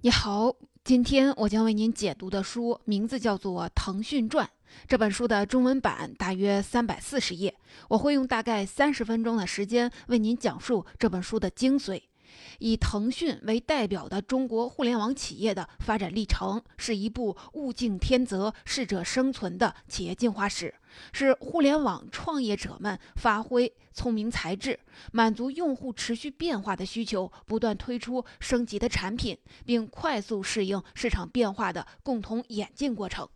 你好，今天我将为您解读的书名字叫做《腾讯传》。这本书的中文版大约三百四十页，我会用大概三十分钟的时间为您讲述这本书的精髓。以腾讯为代表的中国互联网企业的发展历程，是一部物竞天择、适者生存的企业进化史，是互联网创业者们发挥聪明才智，满足用户持续变化的需求，不断推出升级的产品，并快速适应市场变化的共同演进过程。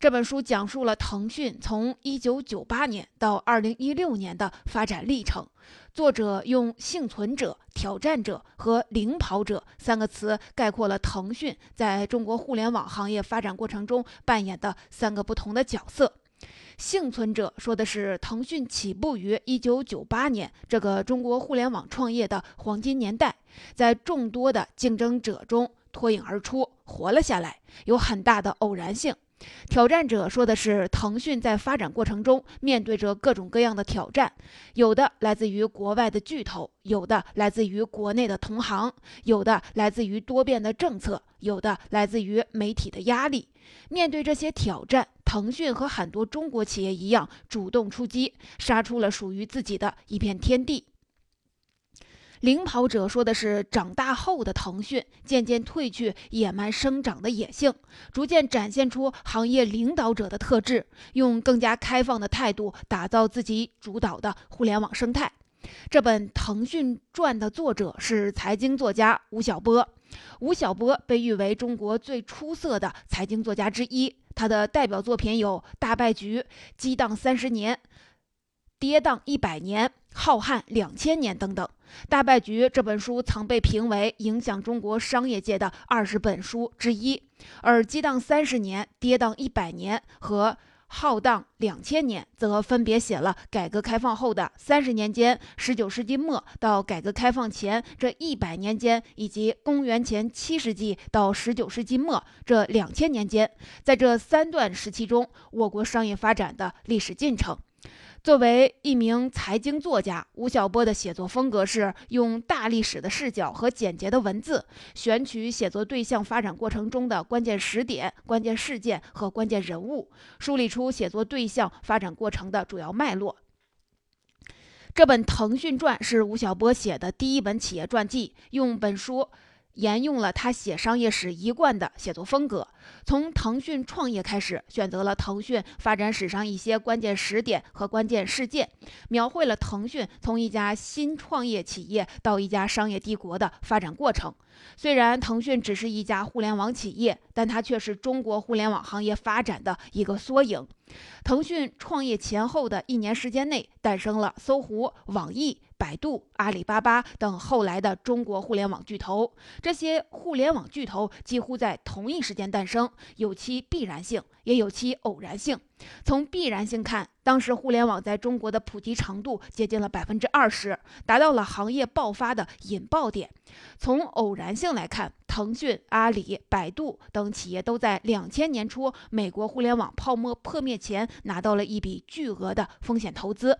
这本书讲述了腾讯从1998年到2016年的发展历程。作者用“幸存者”“挑战者”和“领跑者”三个词概括了腾讯在中国互联网行业发展过程中扮演的三个不同的角色。幸存者说的是腾讯起步于1998年这个中国互联网创业的黄金年代，在众多的竞争者中脱颖而出，活了下来，有很大的偶然性。挑战者说的是腾讯在发展过程中面对着各种各样的挑战，有的来自于国外的巨头，有的来自于国内的同行，有的来自于多变的政策，有的来自于媒体的压力。面对这些挑战，腾讯和很多中国企业一样，主动出击，杀出了属于自己的一片天地。领跑者说的是，长大后的腾讯渐渐褪去野蛮生长的野性，逐渐展现出行业领导者的特质，用更加开放的态度打造自己主导的互联网生态。这本《腾讯传》的作者是财经作家吴晓波。吴晓波被誉为中国最出色的财经作家之一，他的代表作品有《大败局》《激荡三十年》《跌宕一百年》。浩瀚两千年等等，《大败局》这本书曾被评为影响中国商业界的二十本书之一，而《激荡三十年》《跌宕一百年》和《浩荡两千年》则分别写了改革开放后的三十年间、十九世纪末到改革开放前这一百年间，以及公元前七世纪到十九世纪末这两千年间，在这三段时期中，我国商业发展的历史进程。作为一名财经作家，吴晓波的写作风格是用大历史的视角和简洁的文字，选取写作对象发展过程中的关键时点、关键事件和关键人物，梳理出写作对象发展过程的主要脉络。这本《腾讯传》是吴晓波写的第一本企业传记，用本书。沿用了他写商业史一贯的写作风格，从腾讯创业开始，选择了腾讯发展史上一些关键时点和关键事件，描绘了腾讯从一家新创业企业到一家商业帝国的发展过程。虽然腾讯只是一家互联网企业，但它却是中国互联网行业发展的一个缩影。腾讯创业前后的一年时间内，诞生了搜狐、网易、百度、阿里巴巴等后来的中国互联网巨头。这些互联网巨头几乎在同一时间诞生，有其必然性，也有其偶然性。从必然性看，当时互联网在中国的普及程度接近了百分之二十，达到了行业爆发的引爆点。从偶然性来看，腾讯、阿里、百度等企业都在两千年初美国互联网泡沫破灭前拿到了一笔巨额的风险投资。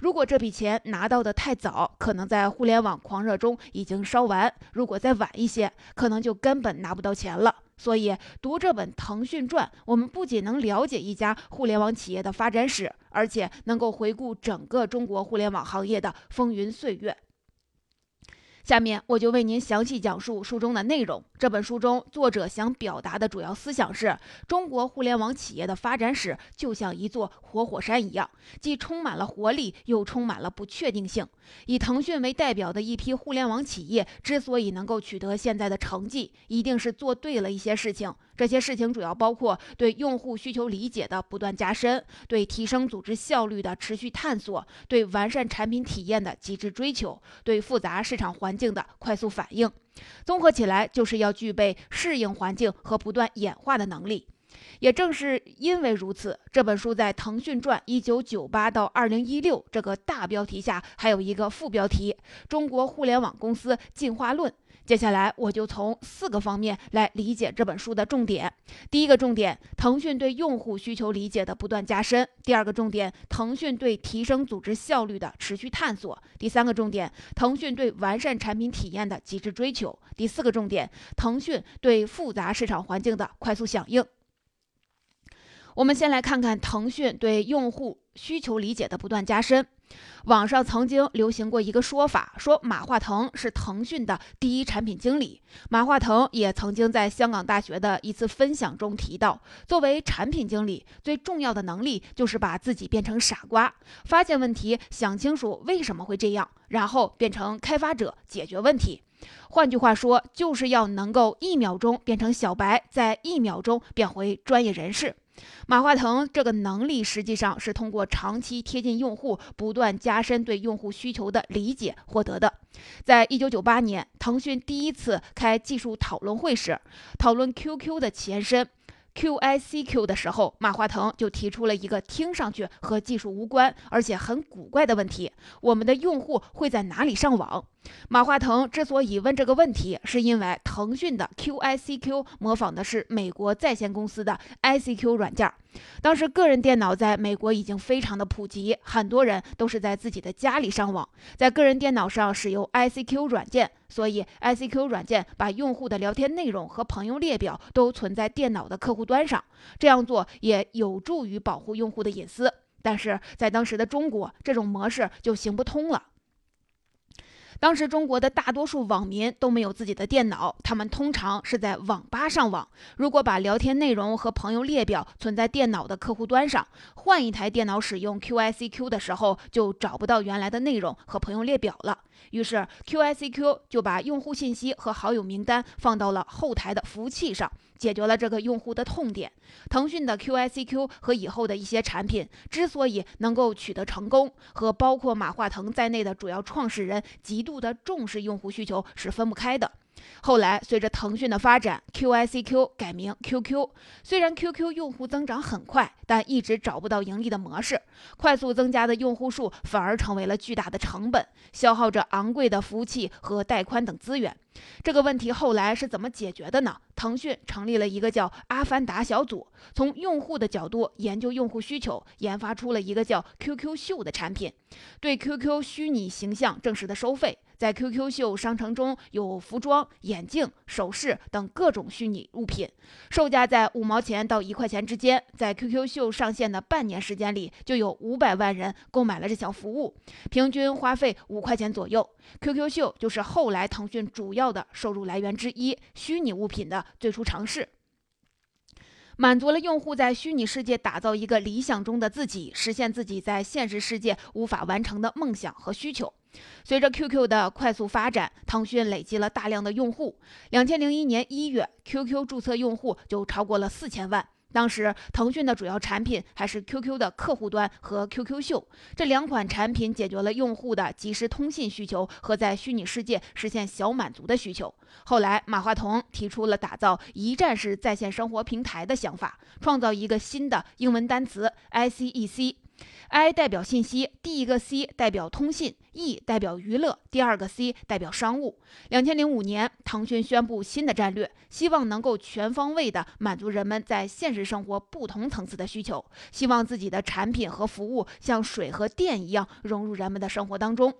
如果这笔钱拿到的太早，可能在互联网狂热中已经烧完；如果再晚一些，可能就根本拿不到钱了。所以，读这本《腾讯传》，我们不仅能了解一家互联网企业的发展史，而且能够回顾整个中国互联网行业的风云岁月。下面我就为您详细讲述书中的内容。这本书中，作者想表达的主要思想是：中国互联网企业的发展史就像一座活火山一样，既充满了活力，又充满了不确定性。以腾讯为代表的一批互联网企业之所以能够取得现在的成绩，一定是做对了一些事情。这些事情主要包括对用户需求理解的不断加深，对提升组织效率的持续探索，对完善产品体验的极致追求，对复杂市场环境的快速反应。综合起来，就是要具备适应环境和不断演化的能力。也正是因为如此，这本书在《腾讯传：一九九八到二零一六》这个大标题下，还有一个副标题《中国互联网公司进化论》。接下来我就从四个方面来理解这本书的重点。第一个重点，腾讯对用户需求理解的不断加深；第二个重点，腾讯对提升组织效率的持续探索；第三个重点，腾讯对完善产品体验的极致追求；第四个重点，腾讯对复杂市场环境的快速响应。我们先来看看腾讯对用户需求理解的不断加深。网上曾经流行过一个说法，说马化腾是腾讯的第一产品经理。马化腾也曾经在香港大学的一次分享中提到，作为产品经理，最重要的能力就是把自己变成傻瓜，发现问题，想清楚为什么会这样，然后变成开发者解决问题。换句话说，就是要能够一秒钟变成小白，在一秒钟变回专业人士。马化腾这个能力实际上是通过长期贴近用户，不断加深对用户需求的理解获得的。在一九九八年，腾讯第一次开技术讨论会时，讨论 QQ 的前身。QICQ 的时候，马化腾就提出了一个听上去和技术无关，而且很古怪的问题：我们的用户会在哪里上网？马化腾之所以问这个问题，是因为腾讯的 QICQ 模仿的是美国在线公司的 ICQ 软件。当时个人电脑在美国已经非常的普及，很多人都是在自己的家里上网，在个人电脑上使用 ICQ 软件，所以 ICQ 软件把用户的聊天内容和朋友列表都存在电脑的客户端上，这样做也有助于保护用户的隐私。但是在当时的中国，这种模式就行不通了。当时中国的大多数网民都没有自己的电脑，他们通常是在网吧上网。如果把聊天内容和朋友列表存在电脑的客户端上，换一台电脑使用 QICQ 的时候，就找不到原来的内容和朋友列表了。于是 QICQ 就把用户信息和好友名单放到了后台的服务器上。解决了这个用户的痛点。腾讯的 QICQ 和以后的一些产品之所以能够取得成功，和包括马化腾在内的主要创始人极度的重视用户需求是分不开的。后来，随着腾讯的发展，QICQ 改名 QQ。虽然 QQ 用户增长很快，但一直找不到盈利的模式。快速增加的用户数反而成为了巨大的成本，消耗着昂贵的服务器和带宽等资源。这个问题后来是怎么解决的呢？腾讯成立了一个叫“阿凡达”小组，从用户的角度研究用户需求，研发出了一个叫 QQ 秀的产品，对 QQ 虚拟形象正式的收费。在 QQ 秀商城中有服装、眼镜、首饰等各种虚拟物品，售价在五毛钱到一块钱之间。在 QQ 秀上线的半年时间里，就有五百万人购买了这项服务，平均花费五块钱左右。QQ 秀就是后来腾讯主要的收入来源之一，虚拟物品的最初尝试。满足了用户在虚拟世界打造一个理想中的自己，实现自己在现实世界无法完成的梦想和需求。随着 QQ 的快速发展，腾讯累积了大量的用户。两千零一年一月，QQ 注册用户就超过了四千万。当时，腾讯的主要产品还是 QQ 的客户端和 QQ 秀这两款产品，解决了用户的即时通信需求和在虚拟世界实现小满足的需求。后来，马化腾提出了打造一站式在线生活平台的想法，创造一个新的英文单词 ICEC。I 代表信息，第一个 C 代表通信，E 代表娱乐，第二个 C 代表商务。两千零五年，腾讯宣布新的战略，希望能够全方位的满足人们在现实生活不同层次的需求，希望自己的产品和服务像水和电一样融入人们的生活当中。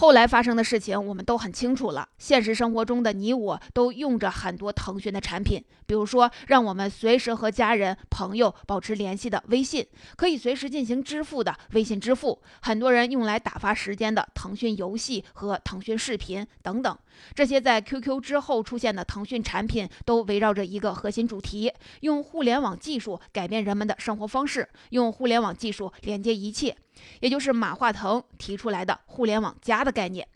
后来发生的事情我们都很清楚了。现实生活中的你我都用着很多腾讯的产品，比如说让我们随时和家人朋友保持联系的微信，可以随时进行支付的微信支付，很多人用来打发时间的腾讯游戏和腾讯视频等等。这些在 QQ 之后出现的腾讯产品，都围绕着一个核心主题：用互联网技术改变人们的生活方式，用互联网技术连接一切。也就是马化腾提出来的“互联网加”的概念。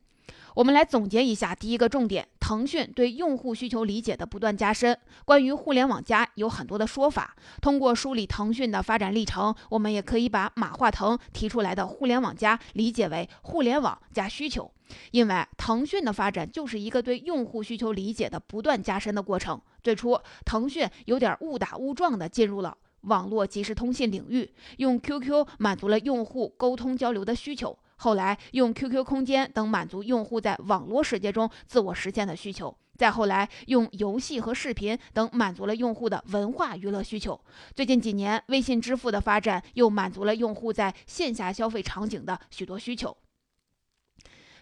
我们来总结一下：第一个重点，腾讯对用户需求理解的不断加深。关于“互联网加”有很多的说法。通过梳理腾讯的发展历程，我们也可以把马化腾提出来的“互联网加”理解为互联网加需求。因为腾讯的发展就是一个对用户需求理解的不断加深的过程。最初，腾讯有点误打误撞地进入了。网络即时通信领域，用 QQ 满足了用户沟通交流的需求。后来用 QQ 空间等满足用户在网络世界中自我实现的需求。再后来，用游戏和视频等满足了用户的文化娱乐需求。最近几年，微信支付的发展又满足了用户在线下消费场景的许多需求。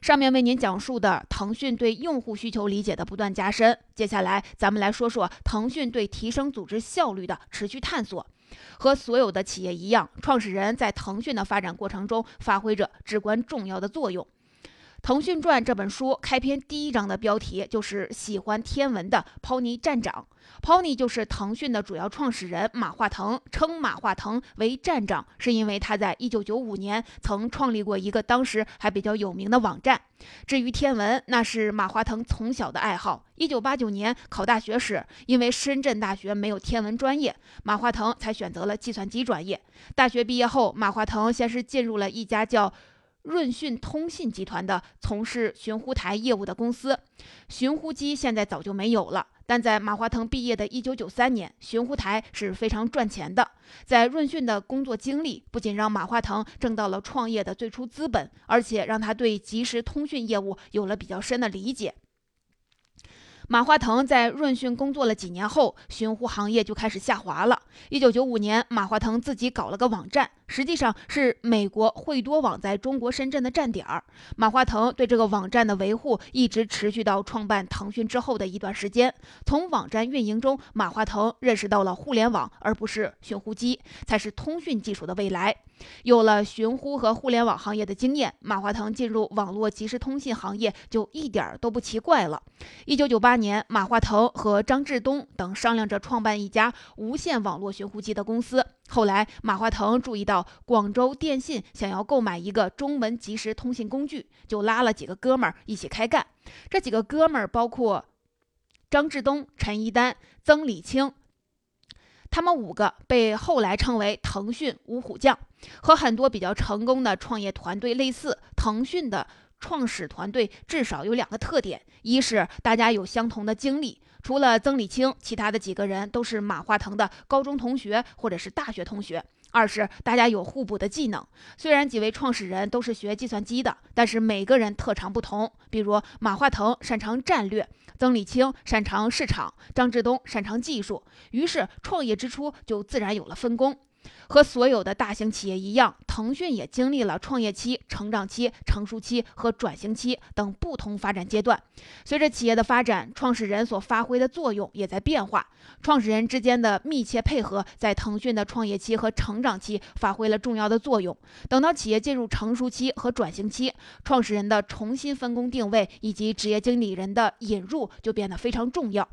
上面为您讲述的腾讯对用户需求理解的不断加深，接下来咱们来说说腾讯对提升组织效率的持续探索。和所有的企业一样，创始人在腾讯的发展过程中发挥着至关重要的作用。《腾讯传》这本书开篇第一章的标题就是“喜欢天文的 Pony 站长”。Pony 就是腾讯的主要创始人马化腾，称马化腾为站长，是因为他在1995年曾创立过一个当时还比较有名的网站。至于天文，那是马化腾从小的爱好。1989年考大学时，因为深圳大学没有天文专业，马化腾才选择了计算机专业。大学毕业后，马化腾先是进入了一家叫……润讯通信集团的从事寻呼台业务的公司，寻呼机现在早就没有了。但在马化腾毕业的一九九三年，寻呼台是非常赚钱的。在润讯的工作经历，不仅让马化腾挣到了创业的最初资本，而且让他对即时通讯业务有了比较深的理解。马化腾在润讯工作了几年后，寻呼行业就开始下滑了。一九九五年，马化腾自己搞了个网站。实际上是美国惠多网在中国深圳的站点儿。马化腾对这个网站的维护一直持续到创办腾讯之后的一段时间。从网站运营中，马化腾认识到了互联网而不是寻呼机才是通讯技术的未来。有了寻呼和互联网行业的经验，马化腾进入网络即时通信行业就一点都不奇怪了。一九九八年，马化腾和张志东等商量着创办一家无线网络寻呼机的公司。后来，马化腾注意到广州电信想要购买一个中文即时通信工具，就拉了几个哥们儿一起开干。这几个哥们儿包括张志东、陈一丹、曾李青，他们五个被后来称为“腾讯五虎将”。和很多比较成功的创业团队类似，腾讯的创始团队至少有两个特点：一是大家有相同的经历。除了曾李青，其他的几个人都是马化腾的高中同学或者是大学同学。二是大家有互补的技能，虽然几位创始人都是学计算机的，但是每个人特长不同。比如马化腾擅长战略，曾李青擅长市场，张志东擅长技术。于是创业之初就自然有了分工。和所有的大型企业一样，腾讯也经历了创业期、成长期、成熟期和转型期等不同发展阶段。随着企业的发展，创始人所发挥的作用也在变化。创始人之间的密切配合，在腾讯的创业期和成长期发挥了重要的作用。等到企业进入成熟期和转型期，创始人的重新分工定位以及职业经理人的引入就变得非常重要。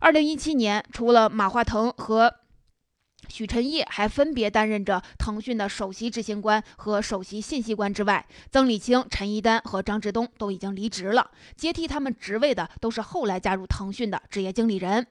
二零一七年，除了马化腾和许晨烨还分别担任着腾讯的首席执行官和首席信息官之外，曾李青、陈一丹和张志东都已经离职了，接替他们职位的都是后来加入腾讯的职业经理人。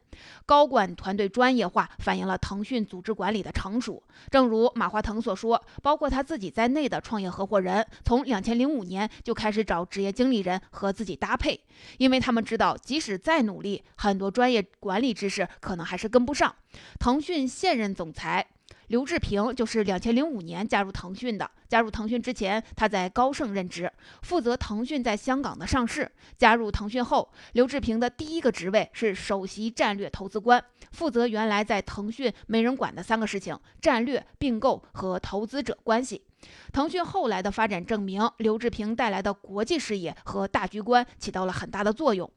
高管团队专业化反映了腾讯组织管理的成熟。正如马化腾所说，包括他自己在内的创业合伙人，从两千零五年就开始找职业经理人和自己搭配，因为他们知道，即使再努力，很多专业管理知识可能还是跟不上。腾讯现任总裁。刘志平就是两千零五年加入腾讯的。加入腾讯之前，他在高盛任职，负责腾讯在香港的上市。加入腾讯后，刘志平的第一个职位是首席战略投资官，负责原来在腾讯没人管的三个事情：战略、并购和投资者关系。腾讯后来的发展证明，刘志平带来的国际视野和大局观起到了很大的作用。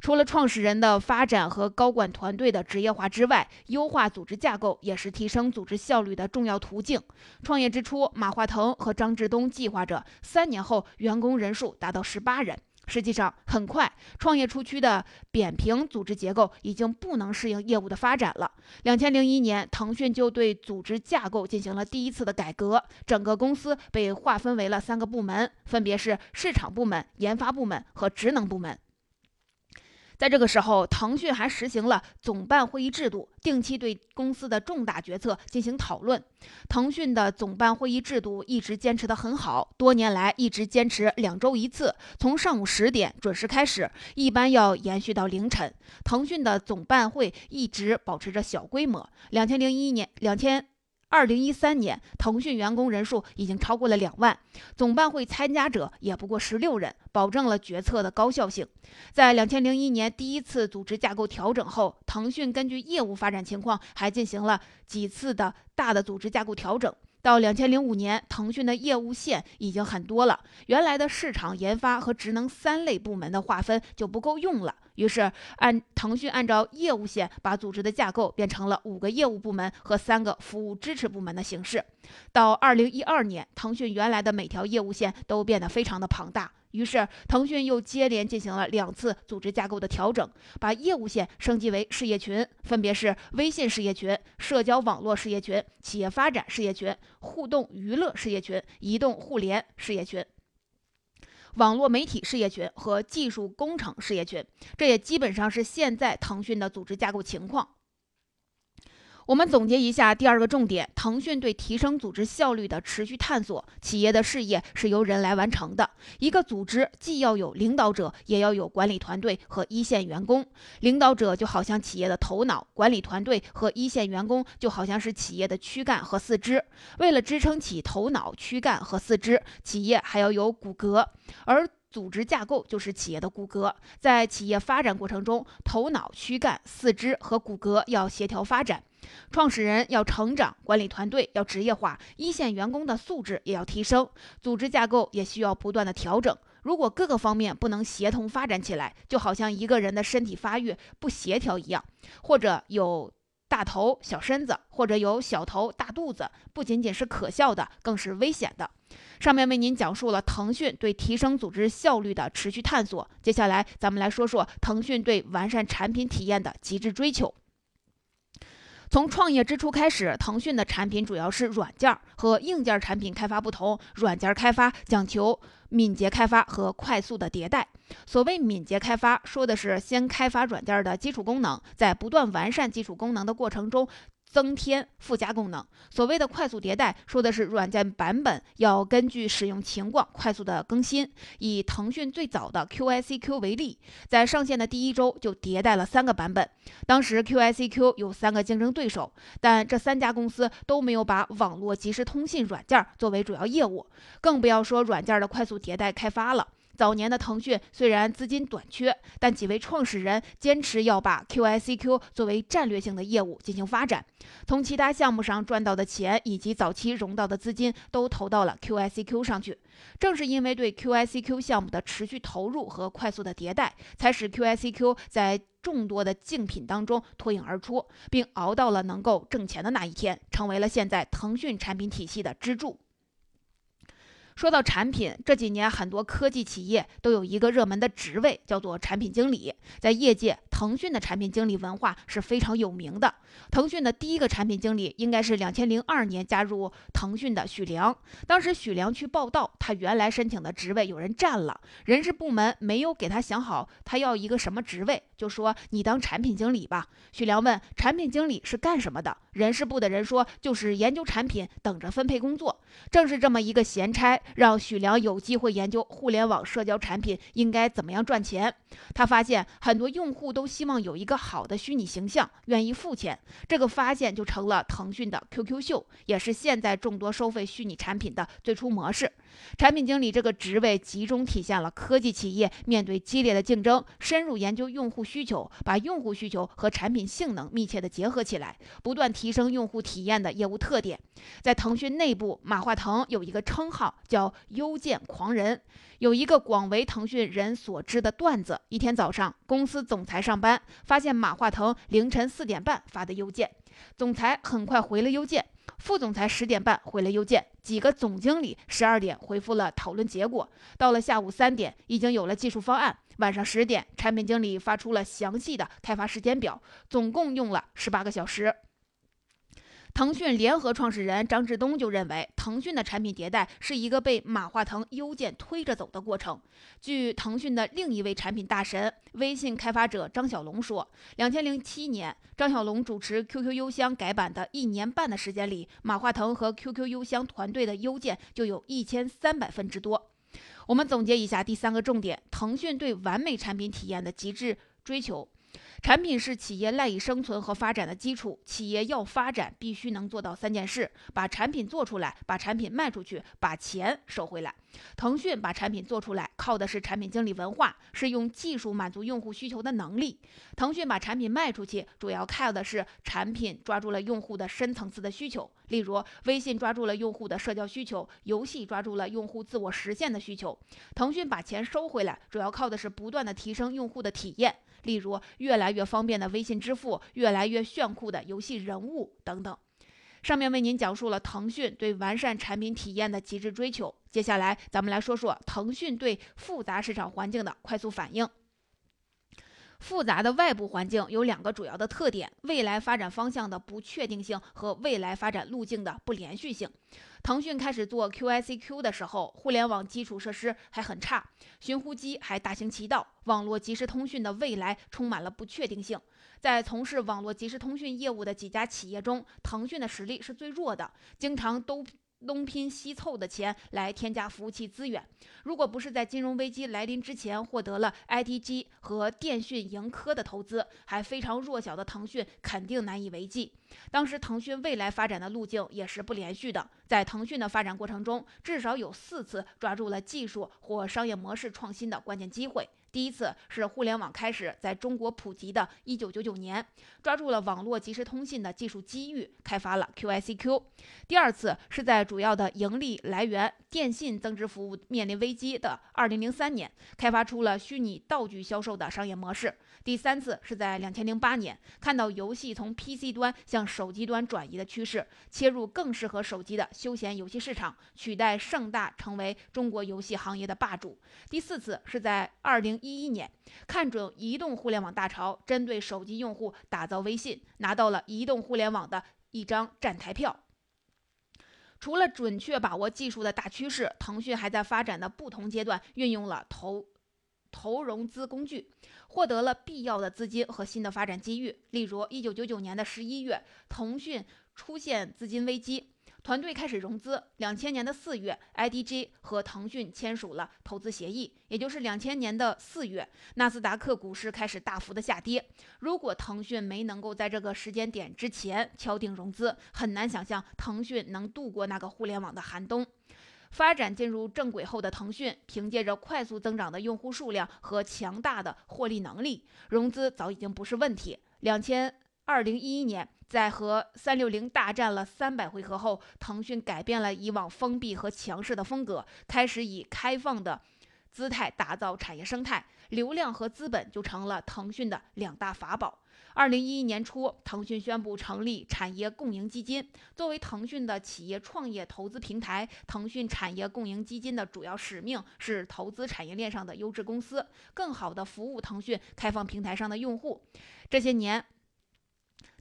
除了创始人的发展和高管团队的职业化之外，优化组织架构也是提升组织效率的重要途径。创业之初，马化腾和张志东计划着三年后员工人数达到十八人。实际上，很快创业初期的扁平组织结构已经不能适应业务的发展了。两千零一年，腾讯就对组织架构进行了第一次的改革，整个公司被划分为了三个部门，分别是市场部门、研发部门和职能部门。在这个时候，腾讯还实行了总办会议制度，定期对公司的重大决策进行讨论。腾讯的总办会议制度一直坚持得很好，多年来一直坚持两周一次，从上午十点准时开始，一般要延续到凌晨。腾讯的总办会一直保持着小规模。两千零一年，两千。二零一三年，腾讯员工人数已经超过了两万，总办会参加者也不过十六人，保证了决策的高效性。在两千零一年第一次组织架构调整后，腾讯根据业务发展情况，还进行了几次的大的组织架构调整。到两千零五年，腾讯的业务线已经很多了，原来的市场研发和职能三类部门的划分就不够用了。于是，按腾讯按照业务线把组织的架构变成了五个业务部门和三个服务支持部门的形式。到二零一二年，腾讯原来的每条业务线都变得非常的庞大。于是，腾讯又接连进行了两次组织架构的调整，把业务线升级为事业群，分别是微信事业群、社交网络事业群、企业发展事业群、互动娱乐事业群、移动互联事业群、网络媒体事业群和技术工程事业群。这也基本上是现在腾讯的组织架构情况。我们总结一下第二个重点：腾讯对提升组织效率的持续探索。企业的事业是由人来完成的，一个组织既要有领导者，也要有管理团队和一线员工。领导者就好像企业的头脑，管理团队和一线员工就好像是企业的躯干和四肢。为了支撑起头脑、躯干和四肢，企业还要有骨骼，而组织架构就是企业的骨骼。在企业发展过程中，头脑、躯干、四肢和骨骼要协调发展。创始人要成长，管理团队要职业化，一线员工的素质也要提升，组织架构也需要不断的调整。如果各个方面不能协同发展起来，就好像一个人的身体发育不协调一样，或者有大头小身子，或者有小头大肚子，不仅仅是可笑的，更是危险的。上面为您讲述了腾讯对提升组织效率的持续探索，接下来咱们来说说腾讯对完善产品体验的极致追求。从创业之初开始，腾讯的产品主要是软件和硬件产品开发不同，软件开发讲求敏捷开发和快速的迭代。所谓敏捷开发，说的是先开发软件的基础功能，在不断完善基础功能的过程中。增添附加功能。所谓的快速迭代，说的是软件版本要根据使用情况快速的更新。以腾讯最早的 QICQ 为例，在上线的第一周就迭代了三个版本。当时 QICQ 有三个竞争对手，但这三家公司都没有把网络即时通信软件作为主要业务，更不要说软件的快速迭代开发了。早年的腾讯虽然资金短缺，但几位创始人坚持要把 QICQ 作为战略性的业务进行发展，从其他项目上赚到的钱以及早期融到的资金都投到了 QICQ 上去。正是因为对 QICQ 项目的持续投入和快速的迭代，才使 QICQ 在众多的竞品当中脱颖而出，并熬到了能够挣钱的那一天，成为了现在腾讯产品体系的支柱。说到产品，这几年很多科技企业都有一个热门的职位，叫做产品经理。在业界，腾讯的产品经理文化是非常有名的。腾讯的第一个产品经理应该是两千零二年加入腾讯的许良。当时许良去报道，他原来申请的职位有人占了，人事部门没有给他想好他要一个什么职位，就说你当产品经理吧。许良问产品经理是干什么的？人事部的人说就是研究产品，等着分配工作。正是这么一个闲差。让许良有机会研究互联网社交产品应该怎么样赚钱。他发现很多用户都希望有一个好的虚拟形象，愿意付钱。这个发现就成了腾讯的 QQ 秀，也是现在众多收费虚拟产品的最初模式。产品经理这个职位集中体现了科技企业面对激烈的竞争，深入研究用户需求，把用户需求和产品性能密切的结合起来，不断提升用户体验的业务特点。在腾讯内部，马化腾有一个称号叫“邮件狂人”。有一个广为腾讯人所知的段子：一天早上，公司总裁上班，发现马化腾凌晨四点半发的邮件，总裁很快回了邮件。副总裁十点半回了邮件，几个总经理十二点回复了讨论结果。到了下午三点，已经有了技术方案。晚上十点，产品经理发出了详细的开发时间表，总共用了十八个小时。腾讯联合创始人张志东就认为，腾讯的产品迭代是一个被马化腾邮件推着走的过程。据腾讯的另一位产品大神、微信开发者张小龙说，两千零七年，张小龙主持 QQ 邮箱改版的一年半的时间里，马化腾和 QQ 邮箱团队的邮件就有一千三百份之多。我们总结一下第三个重点：腾讯对完美产品体验的极致追求。产品是企业赖以生存和发展的基础，企业要发展必须能做到三件事：把产品做出来，把产品卖出去，把钱收回来。腾讯把产品做出来，靠的是产品经理文化，是用技术满足用户需求的能力；腾讯把产品卖出去，主要靠的是产品抓住了用户的深层次的需求，例如微信抓住了用户的社交需求，游戏抓住了用户自我实现的需求。腾讯把钱收回来，主要靠的是不断的提升用户的体验，例如越来越方便的微信支付，越来越炫酷的游戏人物等等。上面为您讲述了腾讯对完善产品体验的极致追求。接下来，咱们来说说腾讯对复杂市场环境的快速反应。复杂的外部环境有两个主要的特点：未来发展方向的不确定性和未来发展路径的不连续性。腾讯开始做 QICQ 的时候，互联网基础设施还很差，寻呼机还大行其道，网络即时通讯的未来充满了不确定性。在从事网络即时通讯业务的几家企业中，腾讯的实力是最弱的，经常都。东拼西凑的钱来添加服务器资源，如果不是在金融危机来临之前获得了 ITG 和电讯盈科的投资，还非常弱小的腾讯肯定难以为继。当时腾讯未来发展的路径也是不连续的，在腾讯的发展过程中，至少有四次抓住了技术或商业模式创新的关键机会。第一次是互联网开始在中国普及的1999年，抓住了网络即时通信的技术机遇，开发了 QICQ。第二次是在主要的盈利来源电信增值服务面临危机的2003年，开发出了虚拟道具销售的商业模式。第三次是在2008年，看到游戏从 PC 端向手机端转移的趋势，切入更适合手机的休闲游戏市场，取代盛大成为中国游戏行业的霸主。第四次是在20。一一年，看准移动互联网大潮，针对手机用户打造微信，拿到了移动互联网的一张站台票。除了准确把握技术的大趋势，腾讯还在发展的不同阶段运用了投投融资工具，获得了必要的资金和新的发展机遇。例如，一九九九年的十一月，腾讯出现资金危机。团队开始融资。两千年的四月，IDG 和腾讯签署了投资协议，也就是两千年的四月，纳斯达克股市开始大幅的下跌。如果腾讯没能够在这个时间点之前敲定融资，很难想象腾讯能度过那个互联网的寒冬。发展进入正轨后的腾讯，凭借着快速增长的用户数量和强大的获利能力，融资早已经不是问题。两千二零一一年。在和三六零大战了三百回合后，腾讯改变了以往封闭和强势的风格，开始以开放的姿态打造产业生态，流量和资本就成了腾讯的两大法宝。二零一一年初，腾讯宣布成立产业共赢基金，作为腾讯的企业创业投资平台，腾讯产业共赢基金的主要使命是投资产业链上的优质公司，更好地服务腾讯开放平台上的用户。这些年。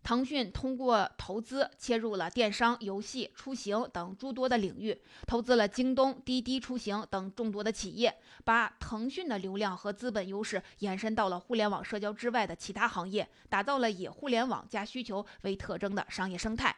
腾讯通过投资切入了电商、游戏、出行等诸多的领域，投资了京东、滴滴出行等众多的企业，把腾讯的流量和资本优势延伸到了互联网社交之外的其他行业，打造了以互联网加需求为特征的商业生态。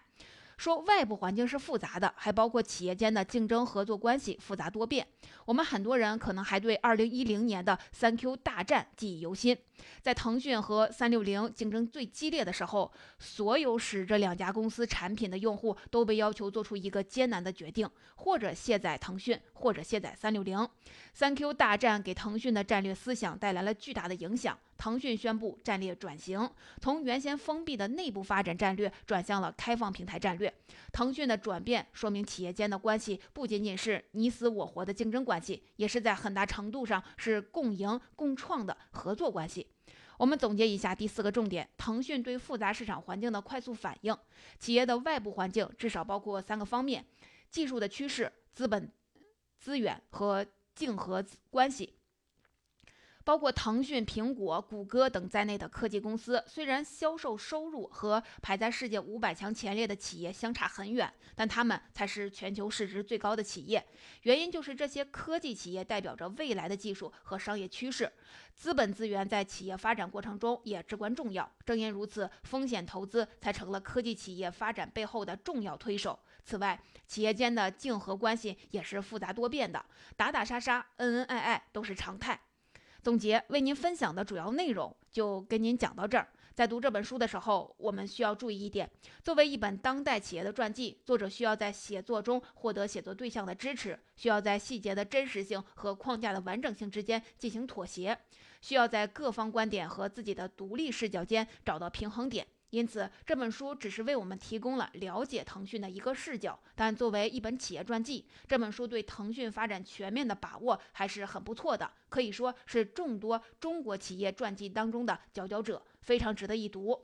说外部环境是复杂的，还包括企业间的竞争合作关系复杂多变。我们很多人可能还对二零一零年的三 Q 大战记忆犹新。在腾讯和三六零竞争最激烈的时候，所有使这两家公司产品的用户都被要求做出一个艰难的决定：或者卸载腾讯，或者卸载三六零。三 Q 大战给腾讯的战略思想带来了巨大的影响。腾讯宣布战略转型，从原先封闭的内部发展战略转向了开放平台战略。腾讯的转变说明企业间的关系不仅仅是你死我活的竞争关系，也是在很大程度上是共赢共创的合作关系。我们总结一下第四个重点：腾讯对复杂市场环境的快速反应。企业的外部环境至少包括三个方面：技术的趋势、资本资源和竞合关系。包括腾讯、苹果、谷歌等在内的科技公司，虽然销售收入和排在世界五百强前列的企业相差很远，但他们才是全球市值最高的企业。原因就是这些科技企业代表着未来的技术和商业趋势，资本资源在企业发展过程中也至关重要。正因如此，风险投资才成了科技企业发展背后的重要推手。此外，企业间的竞合关系也是复杂多变的，打打杀杀、恩恩爱爱都是常态。总结为您分享的主要内容就跟您讲到这儿。在读这本书的时候，我们需要注意一点：作为一本当代企业的传记，作者需要在写作中获得写作对象的支持，需要在细节的真实性和框架的完整性之间进行妥协，需要在各方观点和自己的独立视角间找到平衡点。因此，这本书只是为我们提供了了解腾讯的一个视角，但作为一本企业传记，这本书对腾讯发展全面的把握还是很不错的，可以说是众多中国企业传记当中的佼佼者，非常值得一读。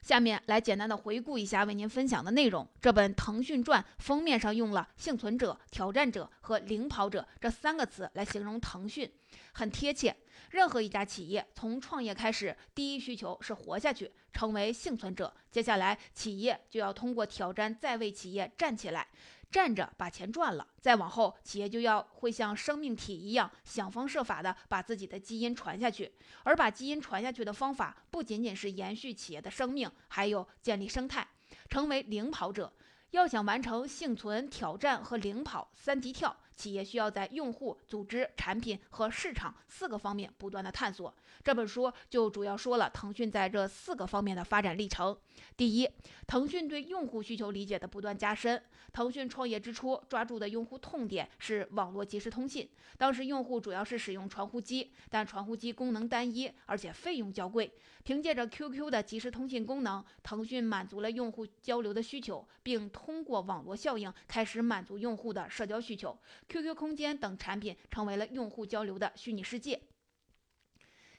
下面来简单的回顾一下为您分享的内容。这本《腾讯传》封面上用了“幸存者”“挑战者”和“领跑者”这三个词来形容腾讯，很贴切。任何一家企业从创业开始，第一需求是活下去，成为幸存者。接下来，企业就要通过挑战再为企业站起来。站着把钱赚了，再往后，企业就要会像生命体一样，想方设法的把自己的基因传下去。而把基因传下去的方法，不仅仅是延续企业的生命，还有建立生态，成为领跑者。要想完成幸存、挑战和领跑三级跳，企业需要在用户、组织、产品和市场四个方面不断的探索。这本书就主要说了腾讯在这四个方面的发展历程。第一，腾讯对用户需求理解的不断加深。腾讯创业之初抓住的用户痛点是网络即时通信，当时用户主要是使用传呼机，但传呼机功能单一，而且费用较贵。凭借着 QQ 的即时通信功能，腾讯满足了用户交流的需求，并通过网络效应开始满足用户的社交需求，QQ 空间等产品成为了用户交流的虚拟世界。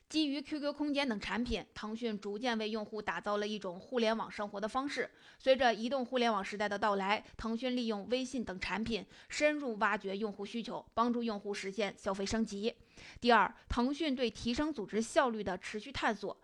基于 QQ 空间等产品，腾讯逐渐为用户打造了一种互联网生活的方式。随着移动互联网时代的到来，腾讯利用微信等产品深入挖掘用户需求，帮助用户实现消费升级。第二，腾讯对提升组织效率的持续探索。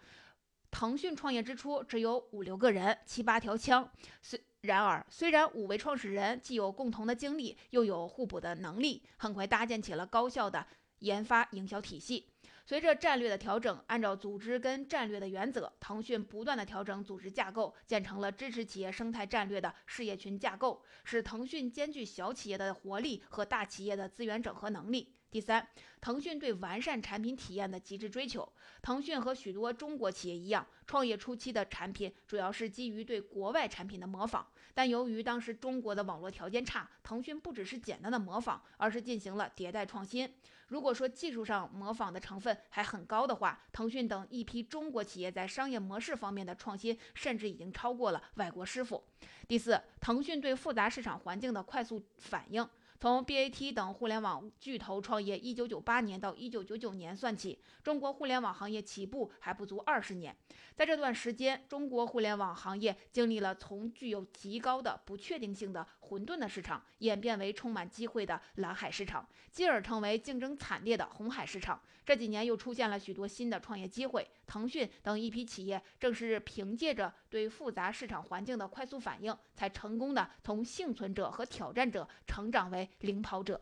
腾讯创业之初只有五六个人，七八条枪。虽然而，虽然五位创始人既有共同的经历，又有互补的能力，很快搭建起了高效的研发营销体系。随着战略的调整，按照组织跟战略的原则，腾讯不断的调整组织架构，建成了支持企业生态战略的事业群架构，使腾讯兼具小企业的活力和大企业的资源整合能力。第三，腾讯对完善产品体验的极致追求。腾讯和许多中国企业一样，创业初期的产品主要是基于对国外产品的模仿，但由于当时中国的网络条件差，腾讯不只是简单的模仿，而是进行了迭代创新。如果说技术上模仿的成分还很高的话，腾讯等一批中国企业在商业模式方面的创新，甚至已经超过了外国师傅。第四，腾讯对复杂市场环境的快速反应。从 BAT 等互联网巨头创业1998年到1999年算起，中国互联网行业起步还不足二十年。在这段时间，中国互联网行业经历了从具有极高的不确定性的混沌的市场，演变为充满机会的蓝海市场，进而成为竞争惨烈的红海市场。这几年又出现了许多新的创业机会，腾讯等一批企业正是凭借着对复杂市场环境的快速反应，才成功的从幸存者和挑战者成长为领跑者。